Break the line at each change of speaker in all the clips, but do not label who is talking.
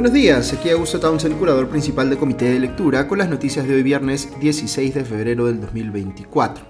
Buenos días, aquí Augusto Townsend, curador principal del Comité de Lectura, con las noticias de hoy viernes 16 de febrero del 2024.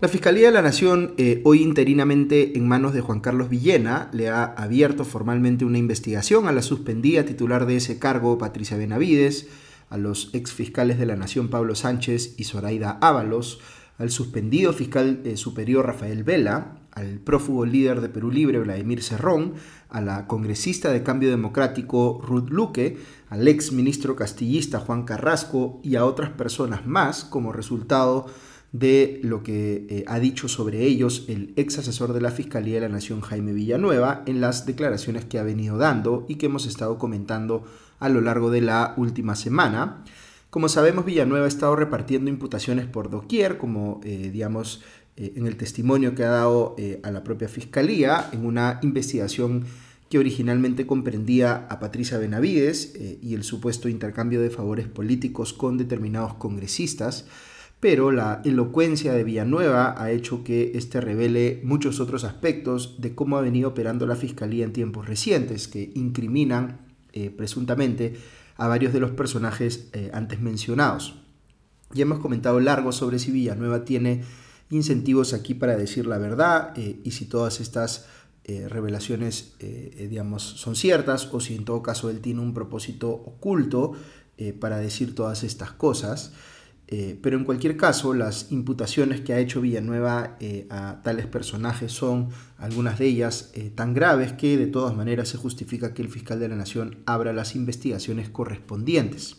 La Fiscalía de la Nación, eh, hoy interinamente en manos de Juan Carlos Villena, le ha abierto formalmente una investigación a la suspendida titular de ese cargo, Patricia Benavides, a los ex fiscales de la Nación Pablo Sánchez y Zoraida Ábalos, al suspendido fiscal eh, superior Rafael Vela, al prófugo líder de Perú Libre Vladimir Cerrón, a la congresista de Cambio Democrático Ruth Luque, al ex ministro castillista Juan Carrasco y a otras personas más como resultado de lo que eh, ha dicho sobre ellos el ex asesor de la Fiscalía de la Nación Jaime Villanueva en las declaraciones que ha venido dando y que hemos estado comentando a lo largo de la última semana. Como sabemos, Villanueva ha estado repartiendo imputaciones por doquier, como eh, digamos eh, en el testimonio que ha dado a la propia Fiscalía, en una investigación que originalmente comprendía a Patricia Benavides y el supuesto intercambio de favores políticos con determinados congresistas pero la elocuencia de Villanueva ha hecho que éste revele muchos otros aspectos de cómo ha venido operando la Fiscalía en tiempos recientes, que incriminan eh, presuntamente a varios de los personajes eh, antes mencionados. Ya hemos comentado largo sobre si Villanueva tiene incentivos aquí para decir la verdad eh, y si todas estas revelaciones, digamos, son ciertas o si en todo caso él tiene un propósito oculto para decir todas estas cosas. Eh, pero en cualquier caso, las imputaciones que ha hecho Villanueva eh, a tales personajes son, algunas de ellas, eh, tan graves que de todas maneras se justifica que el fiscal de la Nación abra las investigaciones correspondientes.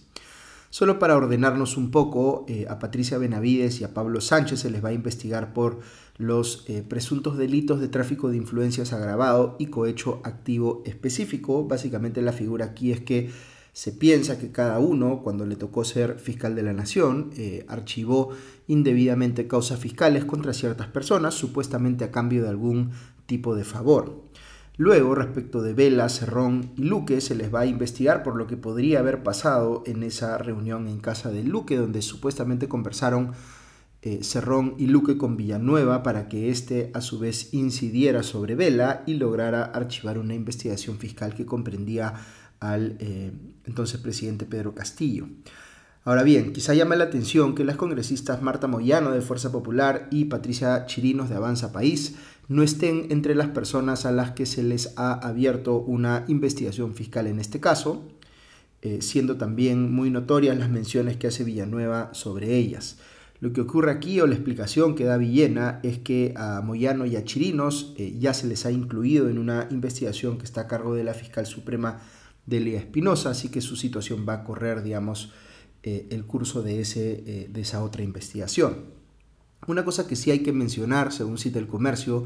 Solo para ordenarnos un poco, a Patricia Benavides y a Pablo Sánchez se les va a investigar por los presuntos delitos de tráfico de influencias agravado y cohecho activo específico. Básicamente la figura aquí es que se piensa que cada uno, cuando le tocó ser fiscal de la nación, eh, archivó indebidamente causas fiscales contra ciertas personas, supuestamente a cambio de algún tipo de favor. Luego, respecto de Vela, Cerrón y Luque, se les va a investigar por lo que podría haber pasado en esa reunión en casa de Luque, donde supuestamente conversaron eh, Cerrón y Luque con Villanueva para que éste a su vez incidiera sobre Vela y lograra archivar una investigación fiscal que comprendía al eh, entonces presidente Pedro Castillo. Ahora bien, quizá llame la atención que las congresistas Marta Moyano de Fuerza Popular y Patricia Chirinos de Avanza País no estén entre las personas a las que se les ha abierto una investigación fiscal en este caso, eh, siendo también muy notorias las menciones que hace Villanueva sobre ellas. Lo que ocurre aquí o la explicación que da Villena es que a Moyano y a Chirinos eh, ya se les ha incluido en una investigación que está a cargo de la fiscal suprema Delia Espinosa, así que su situación va a correr, digamos, eh, el curso de, ese, de esa otra investigación. Una cosa que sí hay que mencionar, según cita el comercio,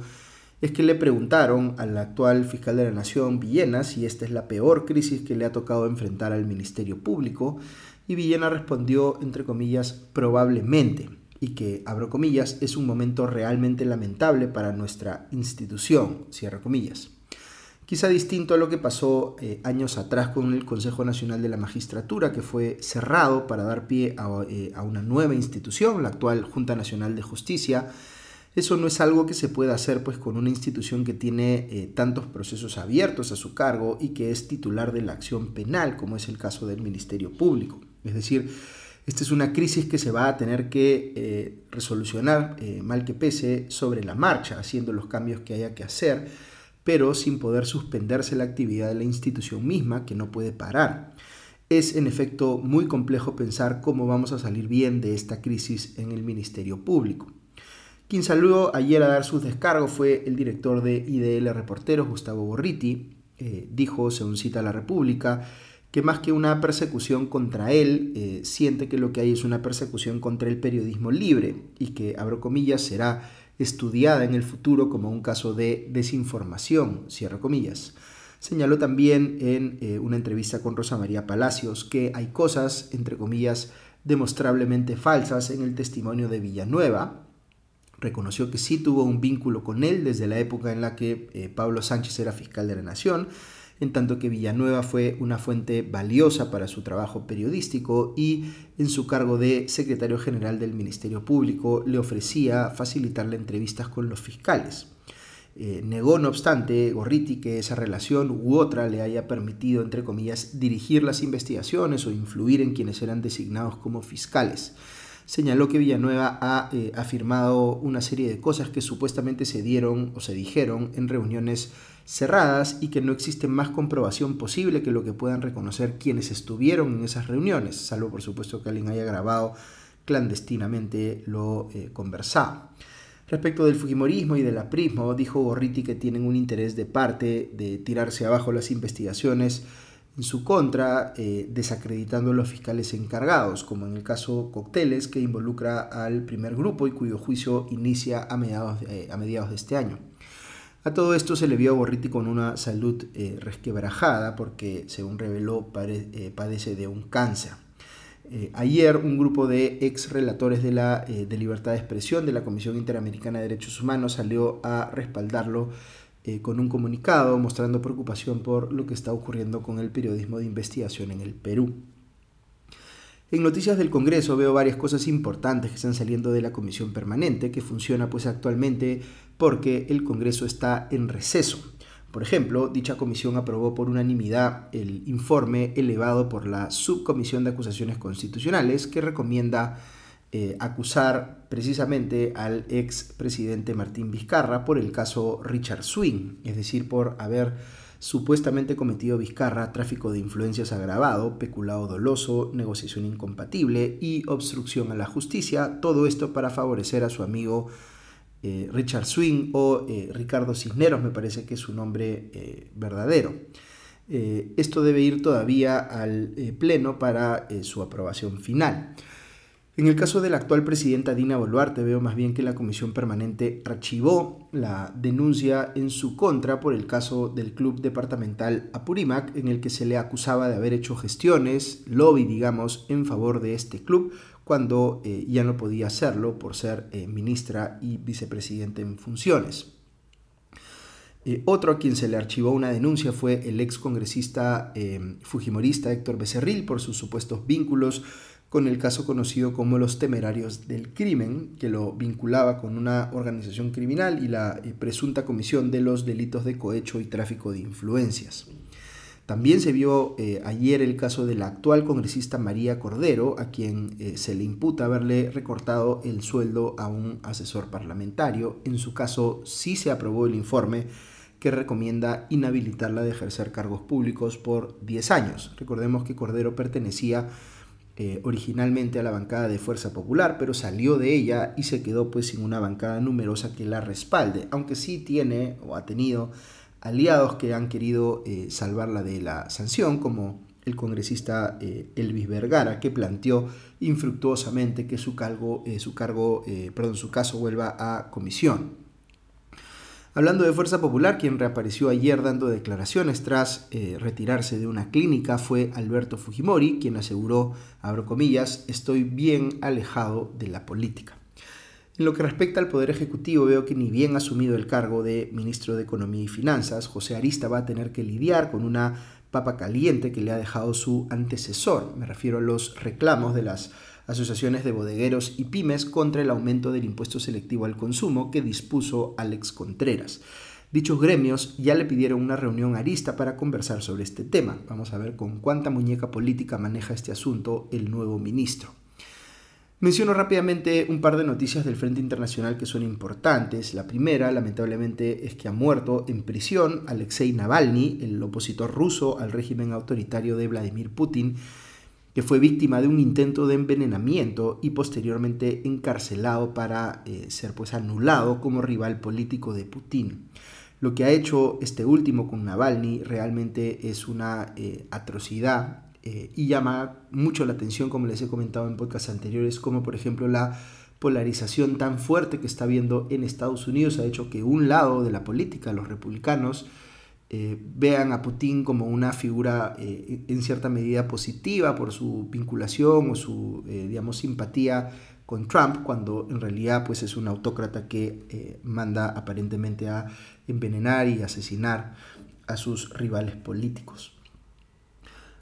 es que le preguntaron al actual fiscal de la Nación, Villena, si esta es la peor crisis que le ha tocado enfrentar al Ministerio Público, y Villena respondió, entre comillas, probablemente, y que, abro comillas, es un momento realmente lamentable para nuestra institución, cierro comillas quizá distinto a lo que pasó eh, años atrás con el Consejo Nacional de la Magistratura, que fue cerrado para dar pie eh, a, una nueva institución, la actual Junta Nacional de Justicia. Eso no es algo que se pueda hacer pues, con una institución que tiene eh, tantos procesos abiertos a su cargo y que es titular de la acción penal, como es el caso del Ministerio Público. Es decir, esta es una crisis que se va a tener que resolucionar, mal que pese, sobre la marcha, haciendo los cambios que haya que hacer pero sin poder suspenderse la actividad de la institución misma, que no puede parar. Es en efecto muy complejo pensar cómo vamos a salir bien de esta crisis en el Ministerio Público. Quien salió ayer a dar sus descargos fue el director de IDL Reporteros, Gustavo Borriti. Eh, dijo, según cita La República, que más que una persecución contra él, eh, siente que lo que hay es una persecución contra el periodismo libre y que, abro comillas, será estudiada en el futuro como un caso de desinformación, cierro comillas. Señaló también en eh, una entrevista con Rosa María Palacios que hay cosas, entre comillas, demostrablemente falsas en el testimonio de Villanueva. Reconoció que sí tuvo un vínculo con él desde la época en la que eh, Pablo Sánchez era fiscal de la Nación, en tanto que Villanueva fue una fuente valiosa para su trabajo periodístico y en su cargo de secretario general del Ministerio Público le ofrecía facilitarle entrevistas con los fiscales. Eh, negó, no obstante, Gorriti que esa relación u otra le haya permitido, entre comillas, dirigir las investigaciones o influir en quienes eran designados como fiscales. Señaló que Villanueva ha eh, afirmado una serie de cosas que supuestamente se dieron o se dijeron en reuniones cerradas y que no existe más comprobación posible que lo que puedan reconocer quienes estuvieron en esas reuniones, salvo por supuesto que alguien haya grabado clandestinamente lo eh, conversado. Respecto del Fujimorismo y del aprismo, dijo Gorriti que tienen un interés de parte de tirarse abajo las investigaciones en su contra, eh, desacreditando a los fiscales encargados, como en el caso Cocteles, que involucra al primer grupo y cuyo juicio inicia a mediados, eh, a mediados de este año. A todo esto se le vio a Gorriti con una salud eh, resquebrajada porque, según reveló, padece de un cáncer. Ayer un grupo de ex relatores de la de libertad de expresión de la Comisión Interamericana de Derechos Humanos salió a respaldarlo con un comunicado mostrando preocupación por lo que está ocurriendo con el periodismo de investigación en el Perú. En noticias del Congreso veo varias cosas importantes que están saliendo de la comisión permanente, que funciona pues actualmente porque el Congreso está en receso. Por ejemplo, dicha comisión aprobó por unanimidad el informe elevado por la Subcomisión de Acusaciones Constitucionales que recomienda eh, acusar precisamente al ex presidente Martín Vizcarra por el caso Richard Swing, es decir, por haber supuestamente cometido Vizcarra tráfico de influencias agravado, peculado doloso, negociación incompatible y obstrucción a la justicia, todo esto para favorecer a su amigo eh, Richard Swing o eh, Ricardo Cisneros, me parece que es su nombre verdadero. esto debe ir todavía al Pleno para su aprobación final. En el caso de la actual presidenta Dina Boluarte, veo más bien que la comisión permanente archivó la denuncia en su contra por el caso del club departamental Apurímac, en el que se le acusaba de haber hecho gestiones, lobby, digamos, en favor de este club, cuando eh, ya no podía hacerlo por ser eh, ministra y vicepresidente en funciones. Eh, otro a quien se le archivó una denuncia fue el ex congresista fujimorista Héctor Becerril por sus supuestos vínculos con el caso conocido como los temerarios del crimen, que lo vinculaba con una organización criminal y la eh, presunta comisión de los delitos de cohecho y tráfico de influencias. También se vio eh, ayer el caso de la actual congresista María Cordero, a quien eh, se le imputa haberle recortado el sueldo a un asesor parlamentario. En su caso sí se aprobó el informe que recomienda inhabilitarla de ejercer cargos públicos por 10 años. Recordemos que Cordero pertenecía eh, originalmente a la bancada de Fuerza Popular, pero salió de ella y se quedó pues sin una bancada numerosa que la respalde, aunque sí tiene o ha tenido aliados que han querido eh, salvarla de la sanción, como el congresista eh, Elvis Vergara, que planteó infructuosamente que su cargo, su, cargo perdón, su caso vuelva a comisión. Hablando de Fuerza Popular, quien reapareció ayer dando declaraciones tras eh, retirarse de una clínica fue Alberto Fujimori, quien aseguró, abro comillas, estoy bien alejado de la política. En lo que respecta al Poder Ejecutivo, veo que ni bien asumido el cargo de ministro de Economía y Finanzas, José Arista va a tener que lidiar con una papa caliente que le ha dejado su antecesor. Me refiero a los reclamos de las asociaciones de bodegueros y pymes contra el aumento del impuesto selectivo al consumo que dispuso Alex Contreras. Dichos gremios ya le pidieron una reunión arista para conversar sobre este tema. Vamos a ver con cuánta muñeca política maneja este asunto el nuevo ministro. Menciono rápidamente un par de noticias del Frente Internacional que son importantes. La primera, lamentablemente, es que ha muerto en prisión Alexei Navalny, el opositor ruso al régimen autoritario de Vladimir Putin, que fue víctima de un intento de envenenamiento y posteriormente encarcelado para eh, ser pues anulado como rival político de Putin. Lo que ha hecho este último con Navalny realmente es una eh, atrocidad eh, y llama mucho la atención, como les he comentado en podcasts anteriores, como por ejemplo la polarización tan fuerte que está habiendo en Estados Unidos ha hecho que un lado de la política, los republicanos, eh, vean a Putin como una figura eh, en cierta medida positiva por su vinculación o su, eh, digamos, simpatía con Trump, cuando en realidad pues, es un autócrata que manda aparentemente a envenenar y asesinar a sus rivales políticos.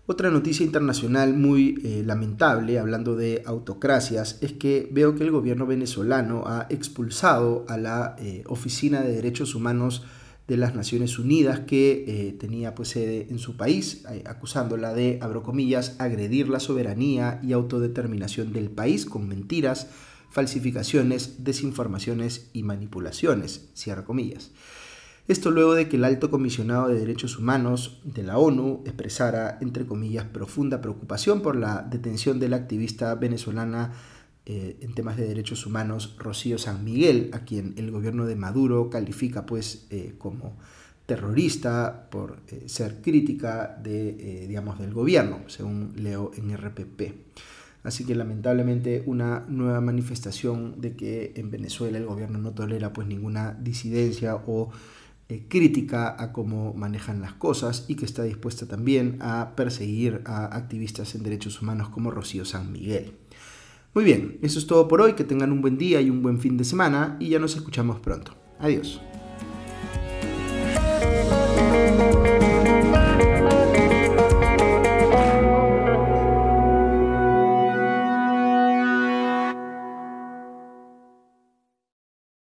Otra noticia internacional muy lamentable, hablando de autocracias, es que veo que el gobierno venezolano ha expulsado a la Oficina de Derechos Humanos de las Naciones Unidas que eh, tenía pues sede en su país, acusándola de, abro comillas, agredir la soberanía y autodeterminación del país con mentiras, falsificaciones, desinformaciones y manipulaciones, comillas. Esto luego de que el alto comisionado de derechos humanos de la ONU expresara, entre comillas, profunda preocupación por la detención de la activista venezolana eh, en temas de derechos humanos Rocío San Miguel, a quien el gobierno de Maduro califica pues eh, como terrorista por eh, ser crítica de, digamos, del gobierno, según leo en RPP. Así que lamentablemente una nueva manifestación de que en Venezuela el gobierno no tolera pues ninguna disidencia o crítica a cómo manejan las cosas y que está dispuesta también a perseguir a activistas en derechos humanos como Rocío San Miguel. Muy bien, eso es todo por hoy, que tengan un buen día y un buen fin de semana y ya nos escuchamos pronto. Adiós.